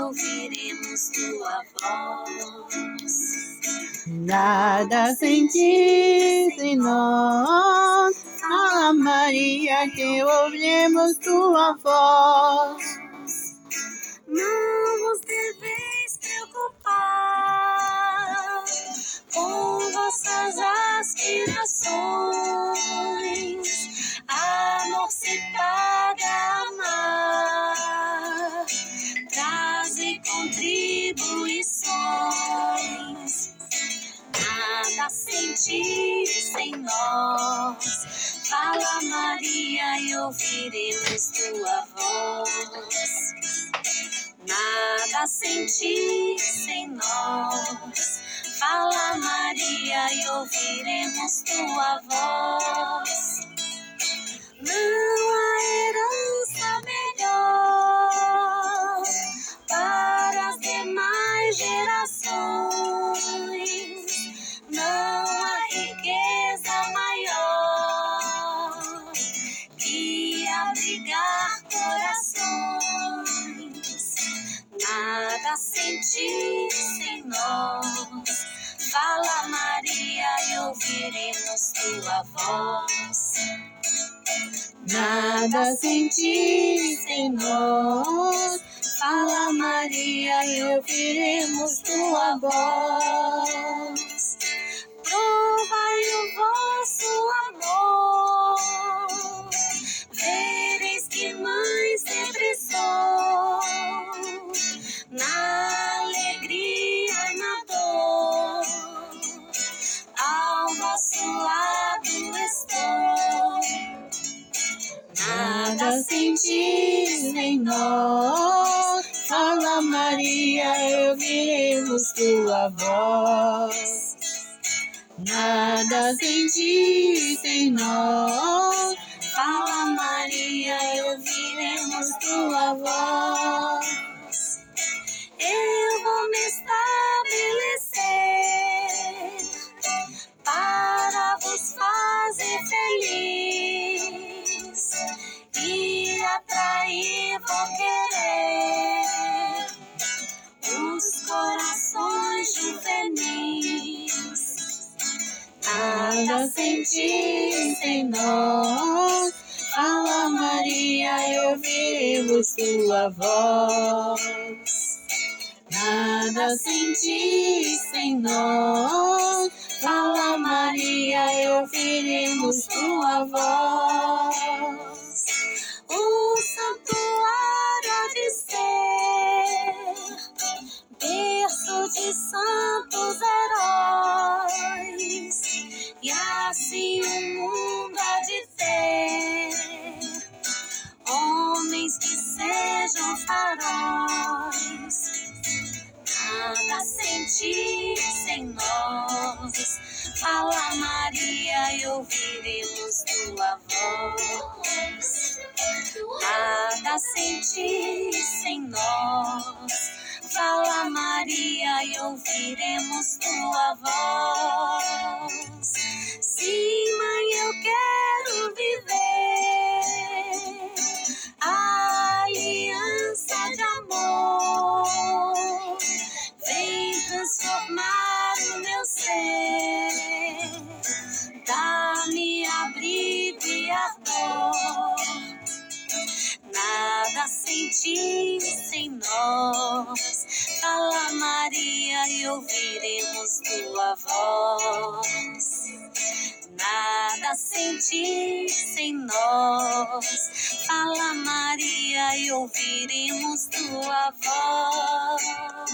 ouviremos tua voz. Nada sentis em nós, a Maria, que ouviremos tua voz. Contribuições. Nada sentir sem nós. Fala Maria e ouviremos tua voz. Nada sentir sem nós. Fala Maria e ouviremos tua voz. Não há herança Nada sentir sem nós. Fala Maria e ouviremos tua voz. Nada sentir sem nós. Fala Maria e ouviremos tua voz. Sentir sem nós. Fala Maria ouviremos tua voz. Nada sentir sem nós. Fala Maria ouviremos tua voz. Atrair vou querer os corações juvenis. Nada sentir sem nós. Fala Maria e ouviremos tua voz. Nada sentir sem nós. Fala Maria e ouviremos tua voz. De santos heróis, e assim o mundo há de ter homens que sejam faróis. Nada sentir sem nós. Fala Maria e ouviremos tua voz. Nada sentir sem nós. Fala Maria e ouviremos tua voz. Tua voz. Nada sentir sem nós. Fala Maria e ouviremos tua voz.